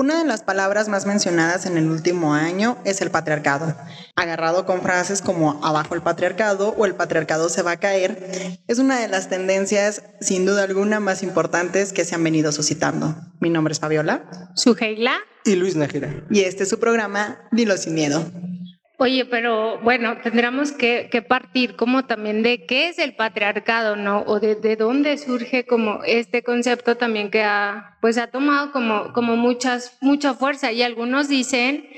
Una de las palabras más mencionadas en el último año es el patriarcado. Agarrado con frases como abajo el patriarcado o el patriarcado se va a caer, es una de las tendencias sin duda alguna más importantes que se han venido suscitando. Mi nombre es Fabiola. Sujeila. Y Luis Nájera. Y este es su programa Dilo sin miedo. Oye, pero bueno, tendríamos que, partir como también de qué es el patriarcado, ¿no? O de, de, dónde surge como este concepto también que ha, pues ha tomado como, como muchas, mucha fuerza. Y algunos dicen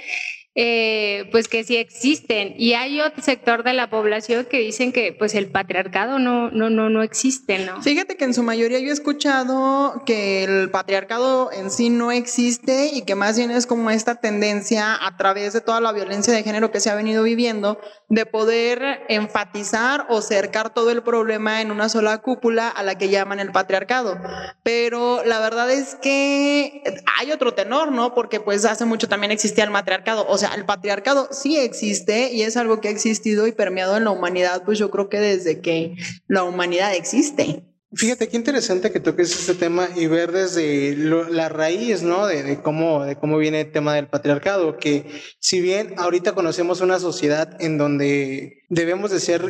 eh, pues que sí existen. Y hay otro sector de la población que dicen que pues el patriarcado no, no, no, no existe, ¿no? Fíjate que en su mayoría yo he escuchado que el patriarcado en sí no existe y que más bien es como esta tendencia a través de toda la violencia de género que se ha venido viviendo de poder enfatizar o cercar todo el problema en una sola cúpula a la que llaman el patriarcado. Pero la verdad es que hay otro tenor, ¿no? Porque pues hace mucho también existía el matriarcado. O sea, el patriarcado sí existe y es algo que ha existido y permeado en la humanidad, pues yo creo que desde que la humanidad existe. Fíjate qué interesante que toques este tema y ver desde la raíz, ¿no? De, cómo, de cómo viene el tema del patriarcado, que si bien ahorita conocemos una sociedad en donde debemos de ser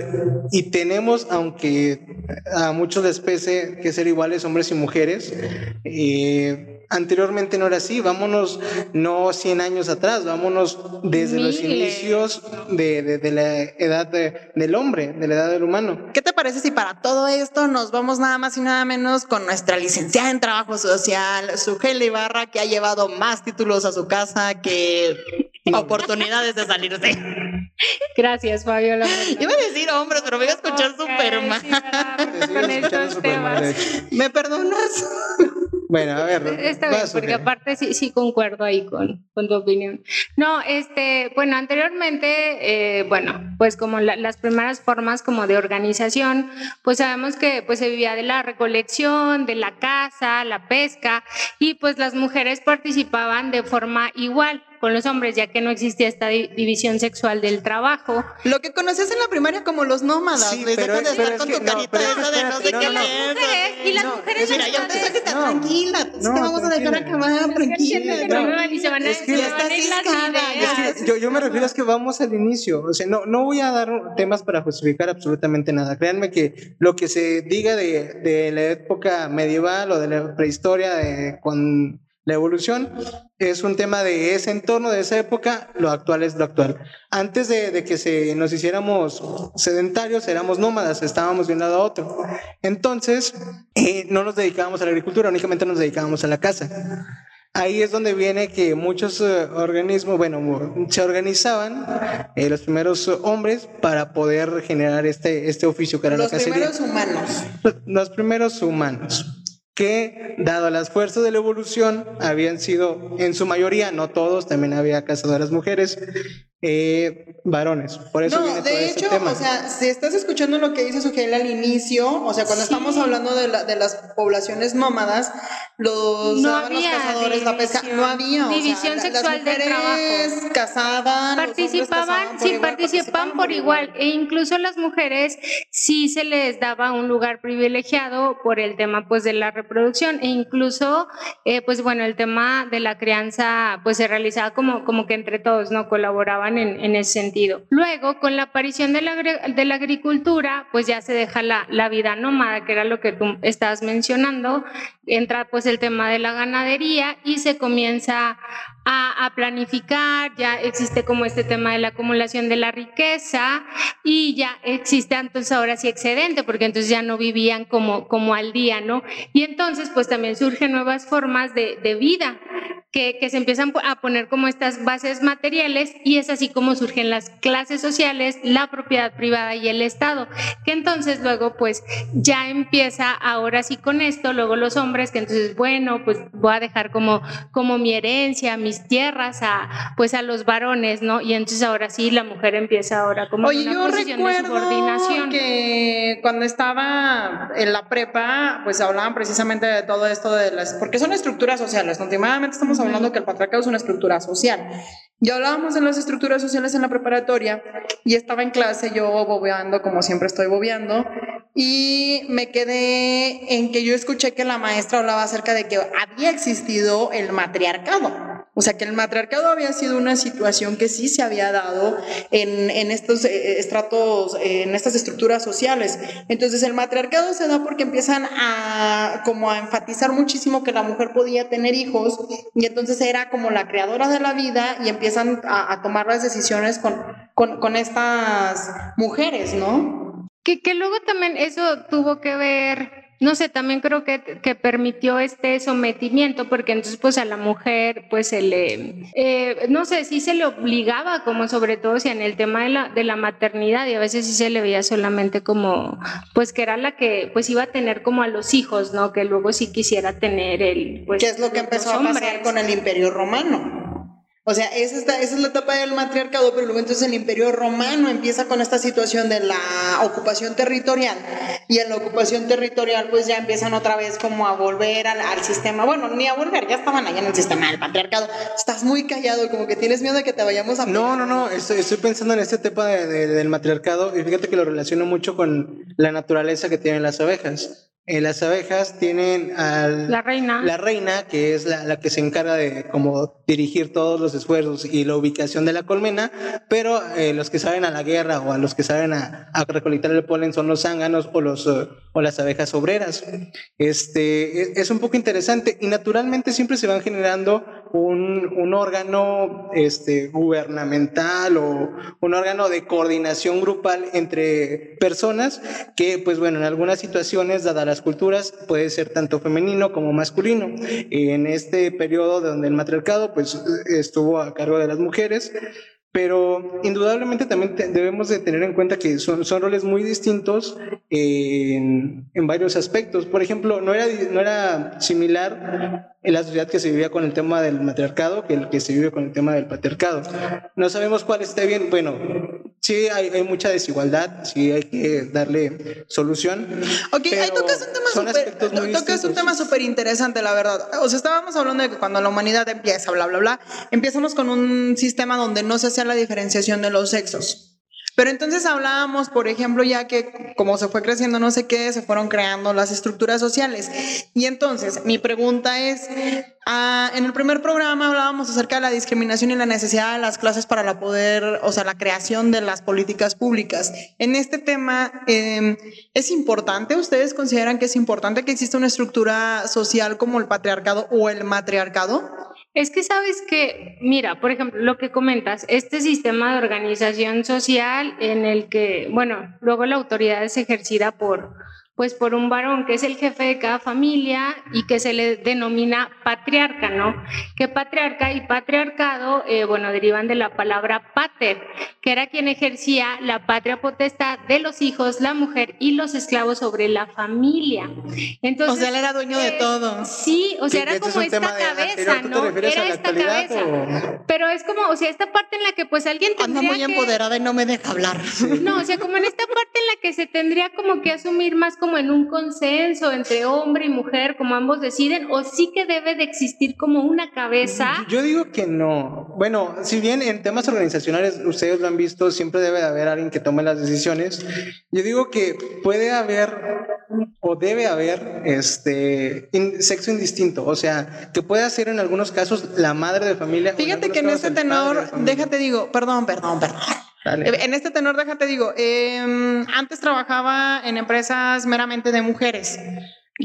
y tenemos, aunque a muchos les pese que ser iguales hombres y mujeres, eh, anteriormente no era así, vámonos no 100 años atrás, vámonos desde los inicios de, la edad del hombre, de la edad del humano. ¿Qué te parece si para todo esto nos vamos nada más y nada menos con nuestra licenciada en trabajo social, Sugel Ibarra, que ha llevado más títulos a su casa que oportunidades de salirse? Gracias, Fabiola. Iba a decir hombres, pero voy a escuchar súper mal. ¿Me perdonas? Bueno, a ver. Está bien, porque aparte sí, sí concuerdo ahí con, con, tu opinión. No, este, bueno, anteriormente, eh, bueno, pues como las primeras formas como de organización, pues sabemos que pues se vivía de la recolección, de la caza, la pesca, y pues las mujeres participaban de forma igual con los hombres, ya que no existía esta división sexual del trabajo. Lo que conoces en la primaria como los nómadas, sí, pero, de estar con tu carita esa de no sé qué mujeres, y las mujeres Mira, ya te que tranquila, sí te vamos a dejar acabar, tranquila. Y se van a yo, yo me refiero a que vamos al inicio, o sea, no, no voy a dar temas para justificar absolutamente nada. Créanme que lo que se diga de, de la época medieval o de la prehistoria, de, con la evolución es un tema de ese entorno, de esa época, lo actual es lo actual. Antes de, que se, nos hiciéramos sedentarios, éramos nómadas, estábamos de un lado a otro. Entonces, eh, no nos dedicábamos a la agricultura, únicamente nos dedicábamos a la casa. Ahí es donde viene que muchos eh, organismos, bueno, se organizaban eh, los primeros hombres para poder generar este, este oficio que era los la cacería. Los primeros humanos. Los primeros humanos que, dado las fuerzas de la evolución, habían sido, en su mayoría, no todos, también había cazadoras mujeres, eh, varones. Por eso no, de hecho, o sea, si estás escuchando lo que dice Sugel al inicio, o sea, cuando estamos hablando de, la, de, las poblaciones nómadas, los, no había los cazadores, la pesca, no había. División sexual del trabajo. cazaban. Participaban, sí, participaban por igual. E incluso las mujeres sí se les daba un lugar privilegiado por el tema pues de la reproducción. E incluso, eh, pues bueno, el tema de la crianza pues se realizaba como, como que entre todos, ¿no? Colaboraban en, ese sentido. Luego, con la aparición de la, de la agricultura, pues ya se deja la, la, vida nómada, que era lo que tú estabas mencionando, entra pues el tema de la ganadería y se comienza a, a, planificar, ya existe como este tema de la acumulación de la riqueza y ya existe entonces ahora sí excedente, porque entonces ya no vivían como, como al día, ¿no? Y entonces pues también surgen nuevas formas de, de vida que, que, se empiezan a poner como estas bases materiales y es así como surgen las clases sociales, la propiedad privada y el Estado, que entonces luego pues ya empieza ahora sí con esto, luego los hombres que entonces bueno pues voy a dejar como, como mi herencia, mis tierras a pues a los varones, ¿no? Y entonces ahora sí la mujer empieza ahora como Oye, una posición de subordinación. que cuando estaba en la prepa pues hablaban precisamente de todo esto de las, porque son estructuras sociales, últimamente estamos hablando que el patriarcado es una estructura social. Ya hablábamos de las estructuras sociales en la preparatoria y estaba en clase yo bobeando como siempre estoy bobeando y me quedé en que yo escuché que la maestra hablaba acerca de que había existido el matriarcado. O sea, que el matriarcado había sido una situación que sí se había dado en, en estos eh, estratos, en estas estructuras sociales. Entonces, el matriarcado se da porque empiezan a, como a enfatizar muchísimo que la mujer podía tener hijos y entonces era como la creadora de la vida y empiezan a, a tomar las decisiones con, con, con, estas mujeres, ¿no? Que, que luego también eso tuvo que ver no sé, también creo que, que, permitió este sometimiento, porque entonces pues a la mujer pues se le, eh, no sé, sí se le obligaba, como sobre todo si en el tema de la, de la maternidad, y a veces sí se le veía solamente como, pues que era la que pues iba a tener como a los hijos, ¿no? Que luego sí quisiera tener el... Pues, ¿Qué es lo que empezó a pasar con el imperio romano? O sea, esa, esa es la etapa del matriarcado, pero luego entonces el imperio romano empieza con esta situación de la ocupación territorial y en la ocupación territorial pues ya empiezan otra vez como a volver al, sistema, bueno, ni a volver, ya estaban allá en el sistema del patriarcado. Estás muy callado, como que tienes miedo de que te vayamos a... No, no, no, estoy, pensando en este tema de, de, del matriarcado y fíjate que lo relaciono mucho con la naturaleza que tienen las abejas. Eh, las abejas tienen a la reina. la reina, que es la, la, que se encarga de como dirigir todos los esfuerzos y la ubicación de la colmena, pero eh, los que saben a la guerra o a los que saben a, a recolectar el polen son los zánganos o, los, o las abejas obreras. Este, es, es, un poco interesante y naturalmente siempre se van generando un, órgano este, gubernamental o un órgano de coordinación grupal entre personas que, pues bueno, en algunas situaciones, dadas las culturas puede ser tanto femenino como masculino. En este periodo donde el matriarcado pues estuvo a cargo de las mujeres, pero indudablemente también debemos de tener en cuenta que son, roles muy distintos en, varios aspectos. Por ejemplo, no era, no era similar en la sociedad que se vivía con el tema del matriarcado que el que se vive con el tema del patriarcado. No sabemos cuál esté bien. Bueno, sí hay, hay mucha desigualdad, sí hay que darle solución. Ok, ahí tocas un tema súper tocas un tema súper interesante, la verdad. O sea, estábamos hablando de que cuando la humanidad empieza, bla, bla, bla, empezamos con un sistema donde no se hacía la diferenciación de los sexos. Pero entonces hablábamos, por ejemplo, ya que como se fue creciendo no sé qué, se fueron creando las estructuras sociales. Y entonces, mi pregunta es, ah, en el primer programa hablábamos acerca de la discriminación y la necesidad de las clases para la poder, o sea, la creación de las políticas públicas. En este tema, eh, ¿es importante? ¿Ustedes consideran que es importante que exista una estructura social como el patriarcado o el matriarcado? Es que sabes que, mira, por ejemplo, lo que comentas, este sistema de organización social en el que, bueno, luego la autoridad es ejercida por, pues por un varón que es el jefe de cada familia y que se le denomina patriarca, ¿no? Que patriarca y patriarcado, eh, bueno, derivan de la palabra pater, que era quien ejercía la patria potestad de los hijos, la mujer y los esclavos sobre la familia. Entonces, o sea, él era dueño eh, de todo. Sí, o sea, era como esta cabeza, ¿no? Era esta cabeza. O... Pero es como, o sea, esta parte en la que pues alguien tendría Ando muy que... empoderada y no me deja hablar. No, o sea, como en esta parte en la que se tendría como que asumir más como en un consenso entre hombre y mujer, como ambos deciden, o sí que debe de existir como una cabeza? Yo digo que no. Bueno, si bien en temas organizacionales ustedes lo han visto, siempre debe de haber alguien que tome las decisiones. Yo digo que puede haber o debe haber este in, sexo indistinto, o sea, que puede ser en algunos casos la madre de familia. Fíjate que en este tenor, déjate digo, perdón, perdón, perdón. Dale. En este tenor, déjate digo, eh, antes trabajaba en empresas meramente de mujeres,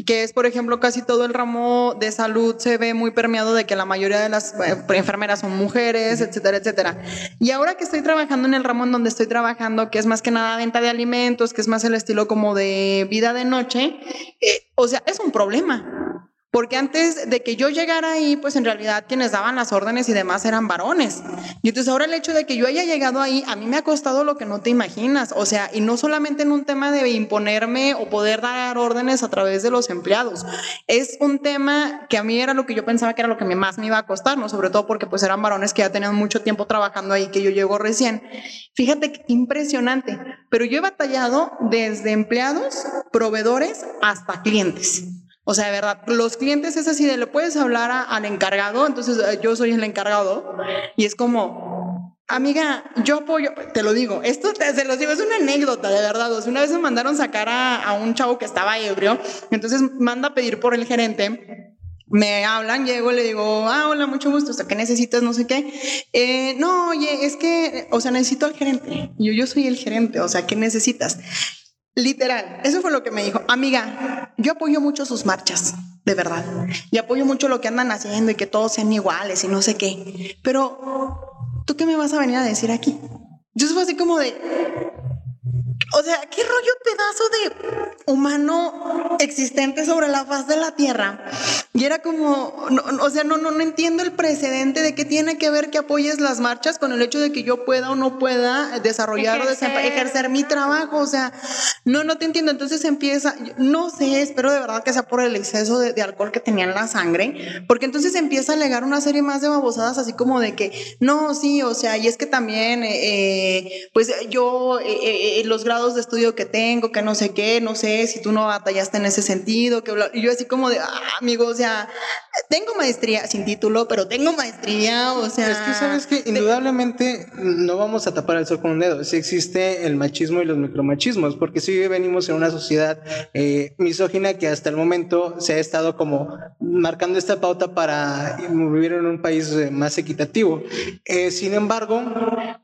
que es, por ejemplo, casi todo el ramo de salud se ve muy permeado de que la mayoría de las eh, enfermeras son mujeres, etcétera, etcétera. Y ahora que estoy trabajando en el ramo en donde estoy trabajando, que es más que nada venta de alimentos, que es más el estilo como de vida de noche, eh, o sea, es un problema. Porque antes de que yo llegara ahí, pues en realidad quienes daban las órdenes y demás eran varones. Y entonces ahora el hecho de que yo haya llegado ahí, a mí me ha costado lo que no te imaginas. O sea, y no solamente en un tema de imponerme o poder dar órdenes a través de los empleados. Es un tema que a mí era lo que yo pensaba que era lo que más me iba a costar, ¿no? Sobre todo porque pues eran varones que ya tenían mucho tiempo trabajando ahí, que yo llego recién. Fíjate impresionante. Pero yo he batallado desde empleados, proveedores, hasta clientes. O sea, de verdad, los clientes es así de le puedes hablar al encargado, entonces eh, yo soy el encargado y es como, amiga, yo apoyo, te lo digo, esto te, se los digo, es una anécdota, de verdad. O una vez me mandaron sacar a, a un chavo que estaba ebrio, entonces manda a pedir por el gerente me hablan, llego, le digo, ah, hola, mucho gusto, o ¿qué necesitas? No sé qué. Eh, no, oye, es que, o sea, necesito al gerente. Yo, yo soy el gerente, o sea, ¿qué necesitas? Literal, eso fue lo que me dijo. Amiga, yo apoyo mucho sus marchas, de verdad. Y apoyo mucho lo que andan haciendo y que todos sean iguales y no sé qué. Pero, ¿tú qué me vas a venir a decir aquí? Yo soy así como de, o sea, ¿qué rollo pedazo de humano existente sobre la faz de la Tierra? Y era como, o sea, no, no, no entiendo el precedente de qué tiene que ver que apoyes las marchas con el hecho de que yo pueda o no pueda desarrollar ejercer. o ejercer mi trabajo. O sea, no, no te entiendo. Entonces empieza, no sé, espero de verdad que sea por el exceso de, alcohol que tenía en la sangre, porque entonces empieza a alegar una serie más de babosadas, así como de que, no, sí, o sea, y es que también, eh, eh, pues yo, eh, los grados de estudio que tengo, que no sé qué, no sé si tú no batallaste en ese sentido, que y yo así como de, ah, amigo, o sea, tengo maestría sin título, pero tengo maestría, o sea... Es que sabes que indudablemente no vamos a tapar el sol con un dedo, si existe el machismo y los micromachismos, porque si venimos en una sociedad eh, misógina que hasta el momento se ha estado como marcando esta pauta para vivir en un país eh, más equitativo. Eh, sin embargo,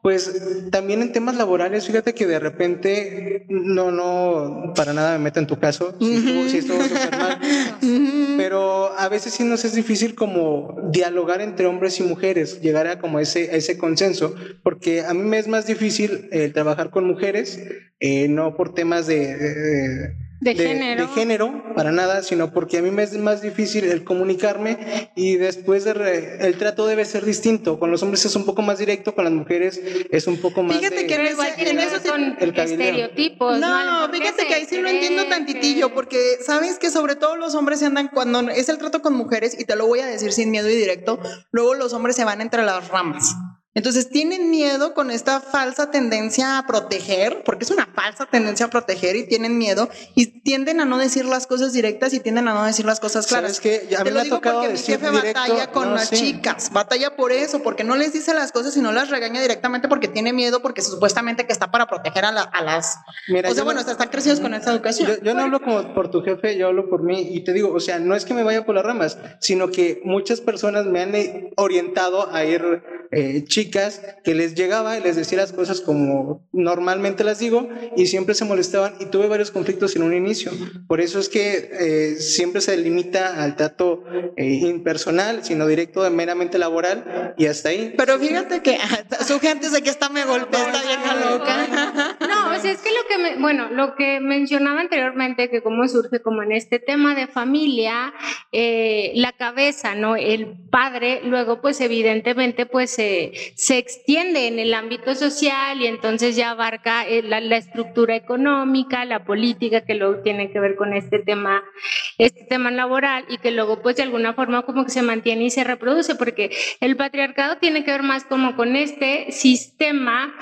pues también en temas laborales, fíjate que de repente no, no, para nada me meto en tu caso, si estuvo, súper mal, pero a veces sí nos es difícil como dialogar entre hombres y mujeres, llegar a como ese, ese consenso, porque a mí me es más difícil eh, trabajar con mujeres, eh, no por temas de de, género. de, género. para nada, sino porque a mí me es más difícil el comunicarme y después el trato debe ser distinto. Con los hombres es un poco más directo, con las mujeres es un poco más. Fíjate que en eso son estereotipos. No, fíjate que ahí sí lo entiendo tantitillo, porque sabes que sobre todo los hombres se andan cuando es el trato con mujeres, y te lo voy a decir sin miedo y directo, luego los hombres se van entre las ramas. Entonces tienen miedo con esta falsa tendencia a proteger, porque es una falsa tendencia a proteger y tienen miedo y tienden a no decir las cosas directas y tienden a no decir las cosas claras. Es que ya me lo digo porque mi jefe batalla con las chicas, batalla por eso, porque no les dice las cosas y no las regaña directamente porque tiene miedo, porque supuestamente que está para proteger a, las... Mira, o sea, bueno, están crecidos con esta educación. Yo, no hablo como por tu jefe, yo hablo por mí y te digo, o sea, no es que me vaya por las ramas, sino que muchas personas me han orientado a ir eh, chicas que les llegaba y les decía las cosas como normalmente las digo y siempre se molestaban y tuve varios conflictos en un inicio. Por eso es que eh, siempre se limita al trato eh, impersonal, sino directo, de meramente laboral y hasta ahí. Pero fíjate que su gente sé que está me golpea esta vieja loca. No, o sea, es que lo que, me, bueno, lo que mencionaba anteriormente, que cómo surge como en este tema de familia, la cabeza, ¿no? El padre, luego pues evidentemente pues se se, extiende en el ámbito social y entonces ya abarca eh, la, estructura económica, la política que luego tiene que ver con este tema, este tema laboral y que luego pues de alguna forma como que se mantiene y se reproduce porque el patriarcado tiene que ver más como con este sistema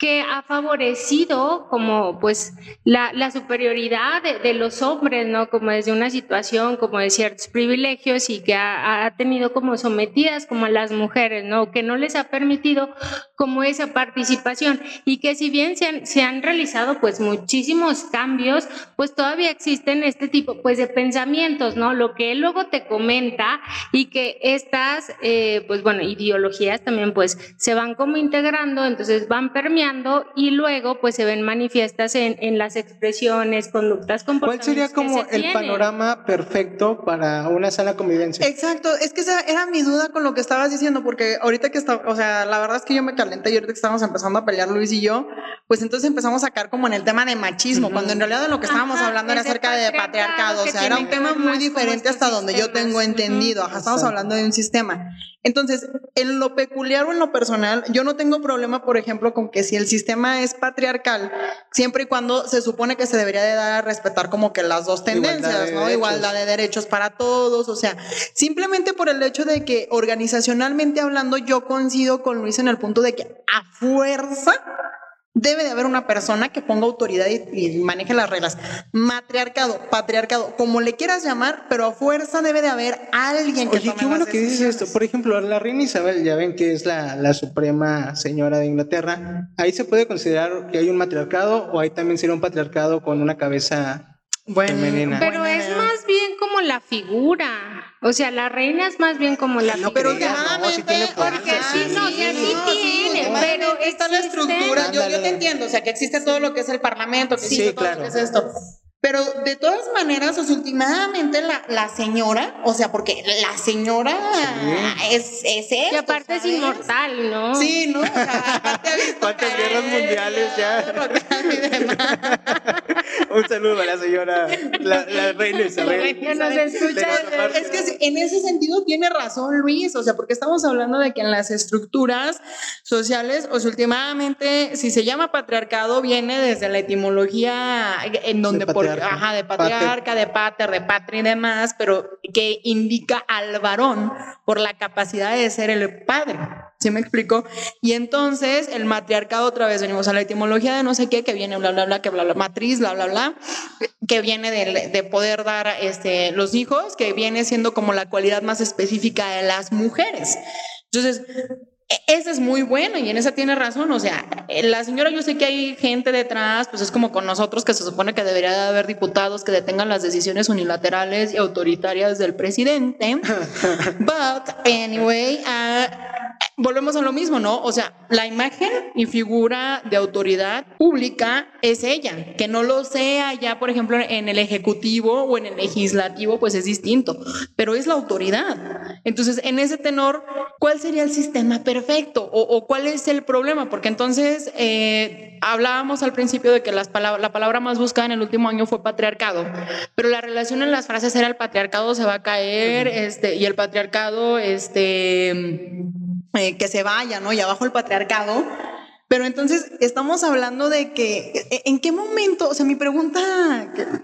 que ha favorecido como pues la, la superioridad de, de, los hombres, ¿no? Como desde una situación como de ciertos privilegios y que ha, ha, tenido como sometidas como a las mujeres, ¿no? Que no les ha permitido como esa participación y que si bien se han, se han realizado pues muchísimos cambios, pues todavía existen este tipo pues de pensamientos, ¿no? Lo que él luego te comenta y que estas eh, pues bueno, ideologías también pues se van como integrando, entonces van permeando y luego pues se ven manifiestas en, en las expresiones, conductas, comportamientos. ¿Cuál sería como el panorama perfecto para una sana convivencia? Exacto, es que esa era mi duda con lo que estabas diciendo, porque ahorita que está, o sea, la verdad es que yo me calenté y ahorita que estábamos empezando a pelear Luis y yo, pues entonces empezamos a sacar como en el tema de machismo, cuando en realidad de lo que estábamos hablando era acerca de patriarcado, o sea, era un tema muy diferente hasta donde yo tengo entendido, Ajá, estamos hablando de un sistema. Entonces, en lo peculiar o en lo personal, yo no tengo problema, por ejemplo, con que si el sistema es patriarcal, siempre y cuando se supone que se debería de dar a respetar como que las dos tendencias, ¿no? Igualdad de derechos para todos, o sea, simplemente por el hecho de que organizacionalmente hablando, yo coincido con Luis en el punto de que a fuerza Debe de haber una persona que ponga autoridad y, maneje las reglas. Matriarcado, patriarcado, como le quieras llamar, pero a fuerza debe de haber alguien que Oye, qué bueno que dices esto. Por ejemplo, la reina Isabel, ya ven que es la, la, suprema señora de Inglaterra. Ahí se puede considerar que hay un matriarcado o ahí también sería un patriarcado con una cabeza bueno, femenina. Pero es más bien como la figura. O sea, la reina es más bien como la no, pero no, si tiene porque sí, no, sí, tiene, pero está la estructura, yo, yo, te entiendo, o sea, que existe todo lo que es el parlamento, que existe todo lo que es esto. Pero de todas maneras, o sea, últimamente la, la señora, o sea, porque la señora es, es Y aparte es inmortal, ¿no? Sí, ¿no? O sea, aparte ¿Cuántas guerras mundiales ya? Un saludo a la señora, la, la reina Isabel. Que nos escucha. Es que en ese sentido tiene razón Luis, o sea, porque estamos hablando de que en las estructuras sociales, o sea, últimamente, si se llama patriarcado, viene desde la etimología en donde por ajá, de patriarca, de pater, de patria y demás, pero que indica al varón por la capacidad de ser el padre. ¿Sí me explico? Y entonces el matriarcado, otra vez venimos a la etimología de no sé qué, que viene bla, bla, bla, que bla, bla, matriz, bla, bla, bla, que viene de, de poder dar este, los hijos, que viene siendo como la cualidad más específica de las mujeres. Entonces, esa es muy buena y en esa tiene razón. O sea, eh, la señora, yo sé que hay gente detrás, pues es como con nosotros que se supone que debería de haber diputados que detengan las decisiones unilaterales y autoritarias del presidente. But anyway, uh, volvemos a lo mismo, ¿no? O sea, la imagen y figura de autoridad pública es ella. Que no lo sea ya, por ejemplo, en el ejecutivo o en el legislativo, pues es distinto, pero es la autoridad. Entonces, en ese tenor, ¿cuál sería el sistema perfecto? ¿O, cuál es el problema? Porque entonces eh, hablábamos al principio de que las la palabra más buscada en el último año fue patriarcado, pero la relación en las frases era el patriarcado se va a caer, este, y el patriarcado, este eh, que se vaya, ¿no? Y abajo el patriarcado. Pero entonces estamos hablando de que, e, ¿en qué momento? O sea, mi pregunta,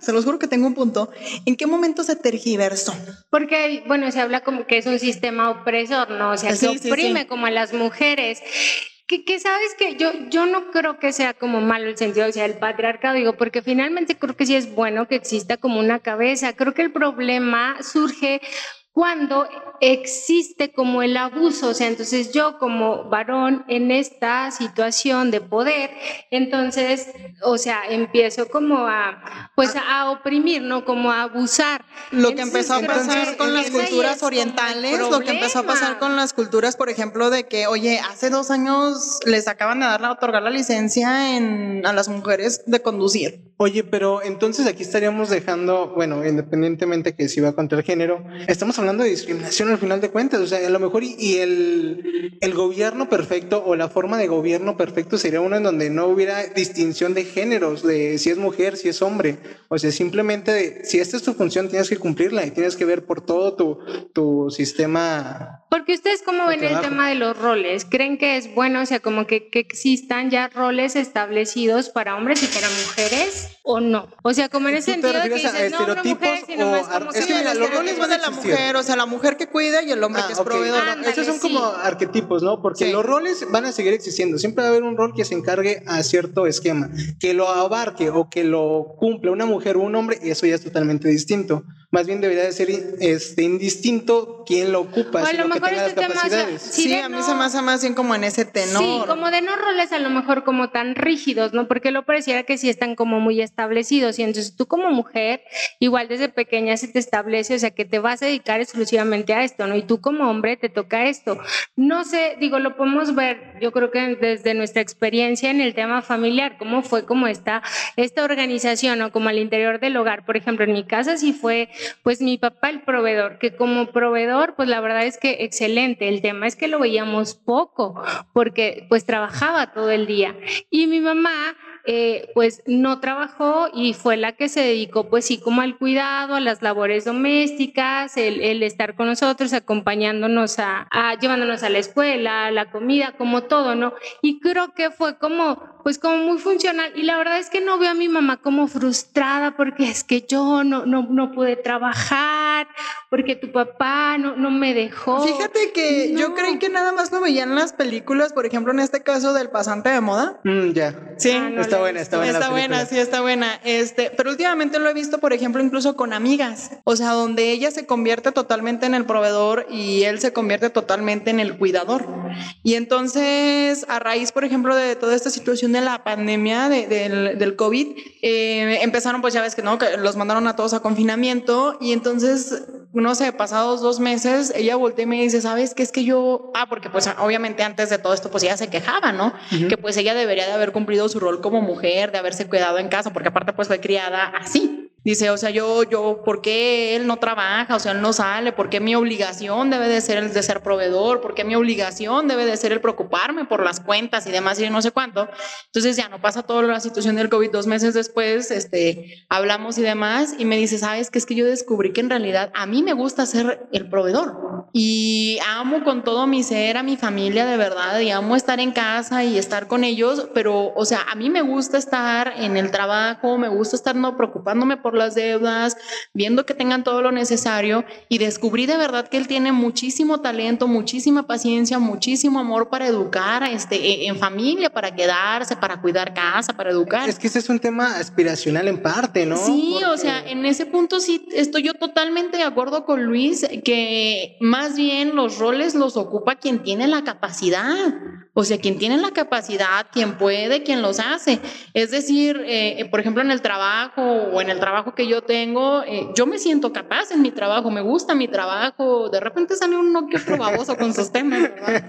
se los juro que tengo un punto, ¿en qué momento se tergiversó? Porque, bueno, se habla como que es un sistema opresor, ¿no? O sea, se oprime como a las mujeres. Que, que, sabes que yo, yo no creo que sea como malo el sentido, o sea, el patriarcado, digo, porque finalmente creo que sí es bueno que exista como una cabeza. Creo que el problema surge cuando existe como el abuso, o sea, entonces yo como varón en esta situación de poder, entonces, o sea, empiezo como a, pues a oprimir, ¿no? Como a abusar. Lo que empezó a pasar con las culturas orientales, lo que empezó a pasar con las culturas, por ejemplo, de que, oye, hace dos años les acaban de dar la, otorgar la licencia en, a las mujeres de conducir. Oye, pero entonces aquí estaríamos dejando, bueno, independientemente que si va contra el género, estamos hablando de discriminación al final de cuentas. O sea, a lo mejor y, el, el, gobierno perfecto o la forma de gobierno perfecto sería uno en donde no hubiera distinción de géneros, de si es mujer, si es hombre. O sea, simplemente de, si esta es tu función, tienes que cumplirla y tienes que ver por todo tu, tu sistema. Porque ustedes cómo ven el tema de los roles, ¿creen que es bueno, o sea, como que, que existan ya roles establecidos para hombres y para mujeres o no? O sea, como en ese sentido que dices, no, sino más como es que, los roles van de la mujer o sea, la mujer que cuida y el hombre ah, que es proveedor. Esos son como arquetipos, ¿no? Porque los roles van a seguir existiendo. Siempre va a haber un rol que se encargue a cierto esquema, que lo abarque o que lo cumple una mujer o un hombre, y eso ya es totalmente distinto. Más bien debería de ser este, indistinto quién lo ocupa, o que tenga las este capacidades. sí, a mí se me hace más bien como en ese tenor. Sí, como de no roles a lo mejor como tan rígidos, ¿no? Porque lo pareciera que sí están como muy establecidos. Y entonces tú como mujer, igual desde pequeña se te establece, o sea, que te vas a dedicar exclusivamente a esto, ¿no? Y tú como hombre te toca esto. No sé, digo, lo podemos ver, yo creo que desde nuestra experiencia en el tema familiar, cómo fue como esta, esta organización, o Como al interior del hogar. Por ejemplo, en mi casa sí fue, pues mi papá el proveedor, que como proveedor, pues la verdad es que excelente. El tema es que lo veíamos poco, porque pues trabajaba todo el día. Y mi mamá eh, pues no trabajó y fue la que se dedicó pues sí como al cuidado, a las labores domésticas, el, estar con nosotros, acompañándonos a, llevándonos a la escuela, a la comida, como todo, ¿no? Y creo que fue como pues como muy funcional y la verdad es que no veo a mi mamá como frustrada porque es que yo no, no, no pude trabajar, porque tu papá no, no me dejó. Fíjate que yo creí que nada más lo veían en las películas, por ejemplo en este caso del pasante de moda. Mm, ya. Sí. Ah, está buena, está buena. Está buena, sí, está buena. Este, pero últimamente lo he visto, por ejemplo, incluso con amigas. O sea, donde ella se convierte totalmente en el proveedor y él se convierte totalmente en el cuidador. Y entonces, a raíz, por ejemplo, de toda esta situación de la pandemia del, del, COVID, eh, empezaron, pues ya ves que no, que los mandaron a todos a confinamiento y entonces, no sé, pasados dos meses, ella voltea y me dice, ¿sabes qué es que yo, ah, porque pues obviamente antes de todo esto, pues ella se quejaba, ¿no? Que pues ella debería de haber cumplido su rol como mujer, de haberse cuidado en casa, porque aparte pues fue criada así. Dice, o sea, yo, yo, ¿por qué él no trabaja? O sea, él no sale, ¿por qué mi obligación debe de ser el de ser proveedor? ¿Por qué mi obligación debe de ser el preocuparme por las cuentas y demás y no sé cuánto? Entonces ya no pasa toda la situación del COVID dos meses después, este, hablamos y demás y me dice, ¿sabes qué? Es que yo descubrí que en realidad a mí me gusta ser el proveedor y amo con todo mi ser a mi familia de verdad y amo estar en casa y estar con ellos, pero, o sea, a mí me gusta estar en el trabajo, me gusta estar no preocupándome por las deudas, viendo que tengan todo lo necesario y descubrí de verdad que él tiene muchísimo talento, muchísima paciencia, muchísimo amor para educar este, e, en familia, para quedarse, para cuidar casa, para educar. Es que ese es un tema aspiracional en parte, ¿no? Sí, o sea, en ese punto sí estoy yo totalmente de acuerdo con Luis, que más bien los roles los ocupa quien tiene la capacidad. O sea, quien tiene la capacidad, quien puede, quien los hace. Es decir, eh, por ejemplo, en el trabajo o en el trabajo que yo tengo, eh, yo me siento capaz en mi trabajo, me gusta mi trabajo. De repente sale un no que otro baboso con sus temas, ¿verdad?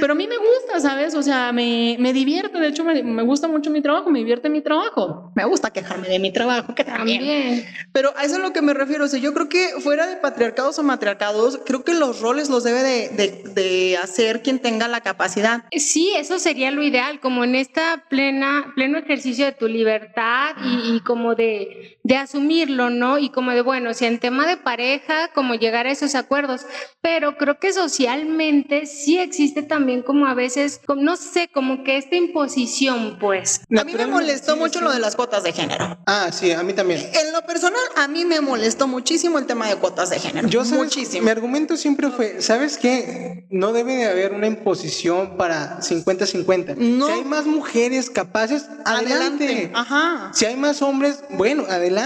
Pero a mí me gusta, ¿sabes? O sea, me, me divierte. De hecho, me, me, gusta mucho mi trabajo, me divierte mi trabajo. Me gusta quejarme de mi trabajo, que también. Pero a eso es a lo que me refiero. O sea, yo creo que fuera de patriarcados o matriarcados, creo que los roles los debe de, de, de hacer quien tenga la capacidad. Sí, eso sería lo ideal, como en esta plena, pleno ejercicio de tu libertad y, como de, de, asumirlo, ¿no? Y como de, bueno, si en tema de pareja, como llegar a esos acuerdos, pero creo que socialmente sí existe también como a veces, no sé, como que esta imposición, pues. A mí me molestó mucho lo de las cuotas de género. Ah, sí, a mí también. En lo personal, a mí me molestó muchísimo el tema de cuotas de género. Yo, muchísimo. Mi argumento siempre fue, ¿sabes qué? No debe de haber una imposición para 50-50. Si hay más mujeres capaces, adelante. Ajá. Si hay más hombres, bueno, adelante.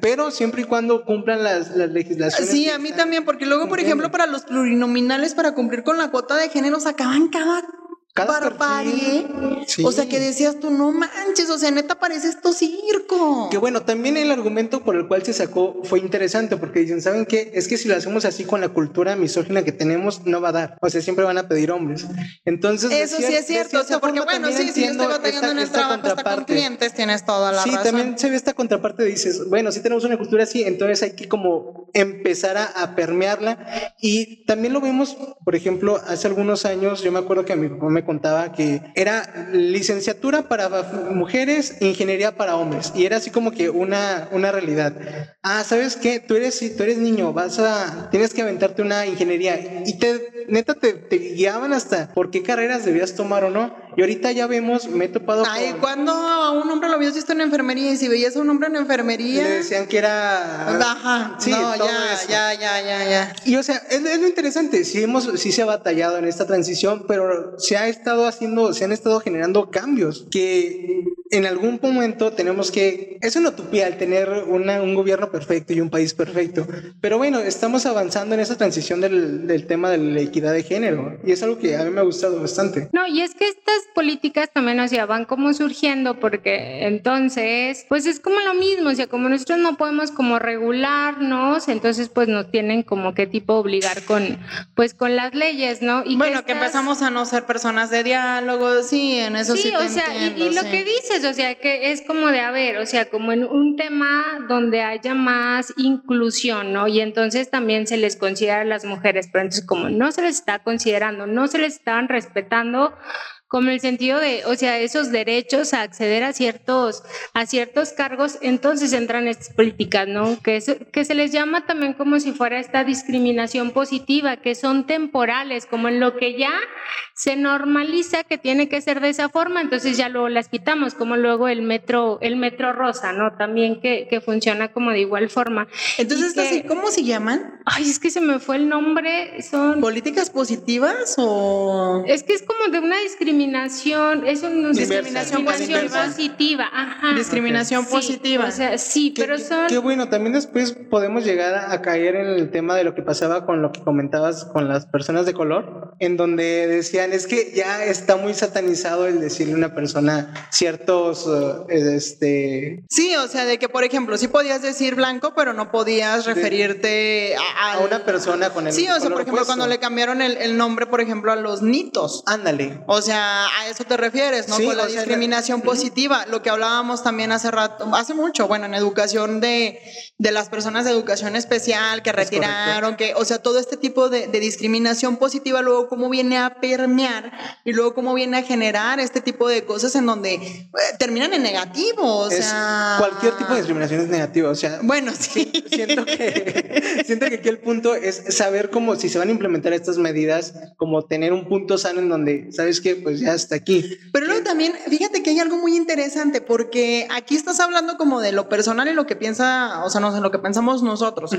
Pero siempre y cuando cumplan las, las legislaciones. Sí, a mí también, porque luego, por ejemplo, para los plurinominales, para cumplir con la cuota de género, sacaban cada barbarie. O sea, que decías tú, no manches, o sea, neta parece esto circo. Que bueno, también el argumento por el cual se sacó fue interesante, porque dicen, ¿saben qué? Es que si lo hacemos así con la cultura misógina que tenemos, no va a dar. O sea, siempre van a pedir hombres. Entonces, eso sí es cierto, porque bueno, sí, si yo estoy batallando en el trabajo hasta con clientes, tienes toda la sí, razón. Sí, también se ve esta contraparte, dices, bueno, si tenemos una cultura así, entonces hay que como empezar a, a permearla. Y también lo vimos, por ejemplo, hace algunos años, yo me acuerdo que a mi papá me contaba que era licenciatura para mujeres, ingeniería para hombres. Y era así como que una, una realidad. Ah, ¿sabes qué? Tú eres, tú eres niño, vas a, tienes que aventarte una ingeniería. Y te, neta, te, te guiaban hasta por qué carreras debías tomar o no. Y ahorita ya vemos, me he topado Ay, cuando a un hombre lo habías visto en enfermería y si veías a un hombre en enfermería... Le decían que era... Baja. Sí, no, ya, ya, ya, ya, ya. Y o sea, es, es, lo interesante, sí, hemos, sí se ha batallado en esta transición, pero se ha estado haciendo, se han estado generando cambios que en algún momento tenemos que, es una utopía el tener una, un gobierno perfecto y un país perfecto, pero bueno, estamos avanzando en esa transición del, del, tema de la equidad de género y es algo que a mí me ha gustado bastante. No, y es que estas políticas también, o sea, van como surgiendo porque entonces, pues es como lo mismo, o sea, como nosotros no podemos como regularnos, entonces pues nos tienen como qué tipo obligar con, pues con las leyes, ¿no? Y bueno, que, estas... que empezamos a no ser personas de diálogo, sí, en eso sí. Sí, o sea, entiendo, y, y, lo sí. que dices, o sea, que es como de, a ver, o sea, como en un tema donde haya más inclusión, ¿no? Y entonces también se les considera a las mujeres, pero entonces como no se les está considerando, no se les están respetando, como el sentido de, o sea, esos derechos a acceder a ciertos, a ciertos cargos, entonces entran estas políticas, ¿no? Que, es, que se les llama también como si fuera esta discriminación positiva, que son temporales, como en lo que ya se normaliza que tiene que ser de esa forma, entonces ya luego las quitamos, como luego el metro, el metro rosa, ¿no? También que, que funciona como de igual forma. Entonces, que, ¿cómo se llaman? Ay, es que se me fue el nombre, son... ¿Políticas positivas o...? Es que es como de una discriminación discriminación, es una discriminación, discriminación positiva, ajá. Discriminación positiva. O sea, sí, qué, pero son... Qué bueno, también después podemos llegar a caer en el tema de lo que pasaba con lo que comentabas con las personas de color, en donde decían, es que ya está muy satanizado el decirle a una persona ciertos, eh, este... Sí, o sea, de que, por ejemplo, sí podías decir blanco, pero no podías referirte a, a, una persona con el Sí, o sea, por ejemplo, cuando le cambiaron el, el, nombre, por ejemplo, a los nitos. Ándale. O sea, a eso te refieres, ¿no? con la discriminación positiva, lo que hablábamos también hace rato, hace mucho, bueno, en educación de, de las personas de educación especial que retiraron, que, o sea, todo este tipo de, de discriminación positiva, luego cómo viene a permear y luego cómo viene a generar este tipo de cosas en donde eh, terminan en negativo, o sea... Cualquier tipo de discriminación es negativa, o sea... Bueno, sí. Siento que, siento que aquí el punto es saber cómo, si se van a implementar estas medidas, como tener un punto sano en donde, ¿sabes qué? Pues ya está aquí. Pero luego también, fíjate que hay algo muy interesante, porque aquí estás hablando como de lo personal y lo que piensa, o sea, no sé, lo que pensamos nosotros,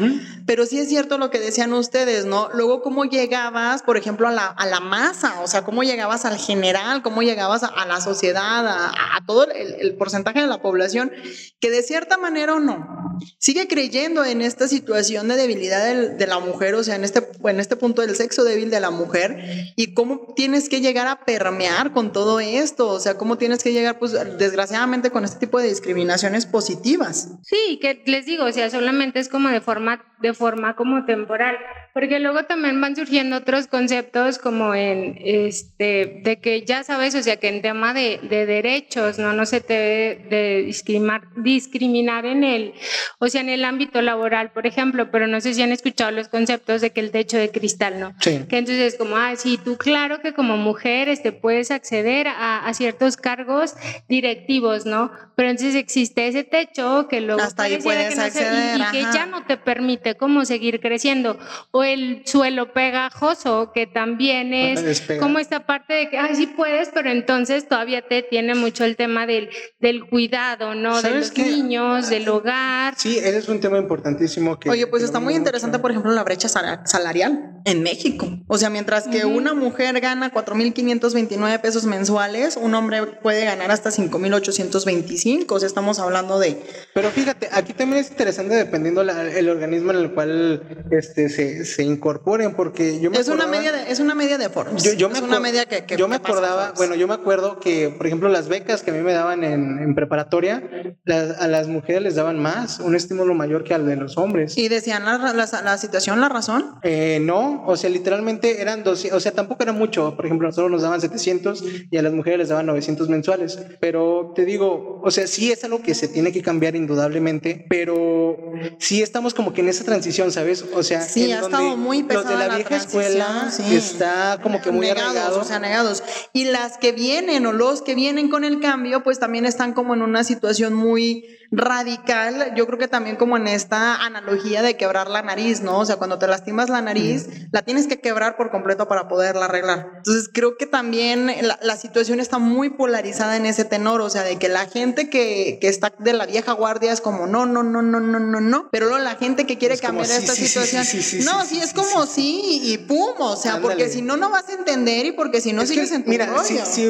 pero sí es cierto lo que decían ustedes, ¿no? Luego, ¿cómo llegabas, por ejemplo, a la, a la masa? O sea, ¿cómo llegabas al general? ¿Cómo llegabas a, a la sociedad, a, a todo el, el, porcentaje de la población que de cierta manera o no sigue creyendo en esta situación de debilidad de, de la mujer, o sea, en este, en este punto del sexo débil de la mujer y cómo tienes que llegar a permear con todo esto, o sea, cómo tienes que llegar, pues, desgraciadamente con este tipo de discriminaciones positivas. Sí, que les digo, o sea, solamente es como de forma, de forma como temporal, porque luego también van surgiendo otros conceptos como en, este, de que ya sabes, o sea, que en tema de, de derechos, ¿no? No se te debe de discriminar, discriminar en el, o sea, en el ámbito laboral, por ejemplo, pero no sé si han escuchado los conceptos de que el techo de cristal, ¿no? Sí. Que entonces es como, ah, sí, tú claro que como mujer este, puedes acceder a, a ciertos cargos directivos, ¿no? Pero entonces existe ese techo que luego Hasta ahí puedes que acceder, no sé, y, y, que ya no te permite como seguir creciendo. O el suelo pegajoso, que también es como esta parte de que, ay, sí puedes, pero entonces todavía te tiene mucho el tema del, del cuidado, ¿no? De los qué? niños, del hogar. Sí, ese es un tema importantísimo que... Oye, pues que está muy mucho. interesante, por ejemplo, la brecha salarial en México. O sea, mientras que uh -huh. una mujer gana 4.529 pesos mensuales, un hombre puede ganar hasta 5.825. O sea, estamos hablando de... Pero fíjate, aquí también es interesante dependiendo la, el organismo en el cual este, se, se incorporen, porque yo me es acordaba, una media de, es una media de Forbes. Yo, yo es me una media que, que yo me acordaba, bueno, yo me acuerdo que, por ejemplo, las becas que a mí me daban en, en preparatoria, las, a las mujeres les daban más, un estímulo mayor que al de los hombres. ¿Y decían la, la, la situación, la razón? Eh, no, o sea, literalmente eran 200, o sea, tampoco era mucho, por ejemplo, nosotros nos daban 700 y a las mujeres les daban 900 mensuales, pero te digo, o sea, sí es algo que se tiene que cambiar indudablemente, pero sí estamos como que en esa transición, ¿sabes? O sea, sí, ha muy los de la, la vieja escuela sí. está como que muy negados, arraigados. o sea, negados. Y las que vienen o los que vienen con el cambio, pues también están como en una situación muy radical, yo creo que también como en esta analogía de quebrar la nariz, ¿no? O sea, cuando te lastimas la nariz, mm. la tienes que quebrar por completo para poderla arreglar. Entonces, creo que también la, la, situación está muy polarizada en ese tenor, o sea, de que la gente que, que, está de la vieja guardia es como, no, no, no, no, no, no, no, pero luego la gente que quiere es cambiar como, esta sí, situación, sí, sí, no, sí, es como sí y pum, o sea, Ándale. porque si no, no vas a entender y porque si no es sigues que, en tu Mira, rollo. si, si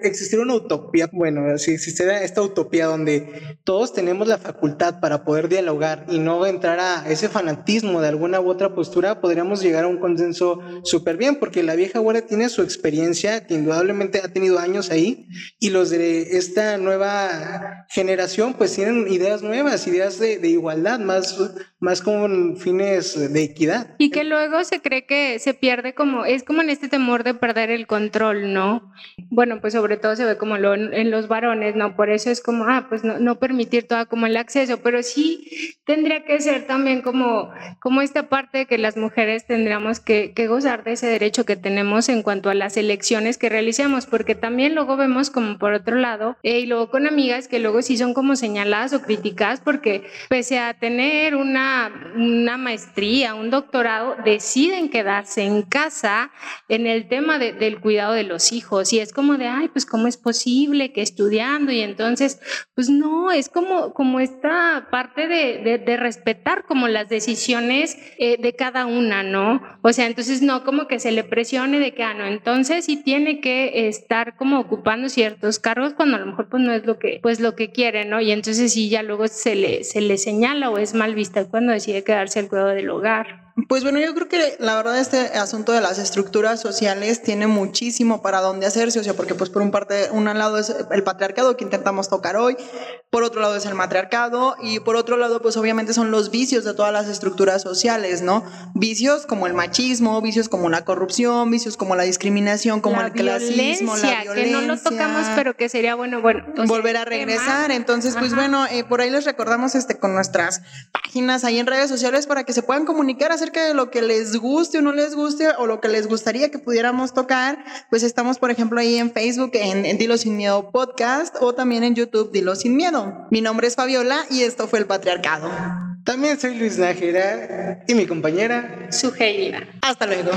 existiera una utopía, bueno, si existiera esta utopía donde todos tenemos la facultad para poder dialogar y no entrar a ese fanatismo de alguna u otra postura, podríamos llegar a un consenso súper bien, porque la vieja guardia tiene su experiencia, que indudablemente ha tenido años ahí, y los de esta nueva generación pues tienen ideas nuevas, ideas de, de igualdad, más, más con fines de equidad. Y que luego se cree que se pierde como, es como en este temor de perder el control, ¿no? Bueno, pues sobre todo se ve como lo, en los varones, ¿no? Por eso es como, ah, pues no, no permitir todo como el acceso, pero sí tendría que ser también como, como esta parte de que las mujeres tendríamos que, que gozar de ese derecho que tenemos en cuanto a las elecciones que realicemos, porque también luego vemos como por otro lado, eh, y luego con amigas que luego sí son como señaladas o criticadas porque pese a tener una, una maestría, un doctorado, deciden quedarse en casa en el tema de, del cuidado de los hijos y es como de, ay, pues cómo es posible que estudiando y entonces, pues no, es como, como esta parte de, de, de respetar como las decisiones eh, de cada una, ¿no? O sea, entonces no como que se le presione de que, ah, no, entonces sí tiene que estar como ocupando ciertos cargos cuando a lo mejor pues no es lo que, pues lo que quiere, ¿no? Y entonces sí ya luego se le, se le señala o es mal vista cuando decide quedarse al cuidado del hogar. Pues bueno, yo creo que la verdad este asunto de las estructuras sociales tiene muchísimo para dónde hacerse, o sea, porque pues por un parte, un lado es el patriarcado que intentamos tocar hoy, por otro lado es el matriarcado y por otro lado pues obviamente son los vicios de todas las estructuras sociales, ¿no? Vicios como el machismo, vicios como la corrupción, vicios como la discriminación, como el clasismo, la violencia. Que no lo tocamos, pero que sería bueno, bueno. Volver a regresar. Entonces, pues bueno, eh, por ahí les recordamos este con nuestras páginas ahí en redes sociales para que se puedan comunicar acerca de lo que les guste o no les guste o lo que les gustaría que pudiéramos tocar. Pues estamos, por ejemplo, ahí en Facebook en, en Dilo Sin Miedo Podcast o también en YouTube Dilo Sin Miedo. Mi nombre es Fabiola y esto fue El Patriarcado. También soy Luis Nájera y mi compañera Sugeira. Hasta luego.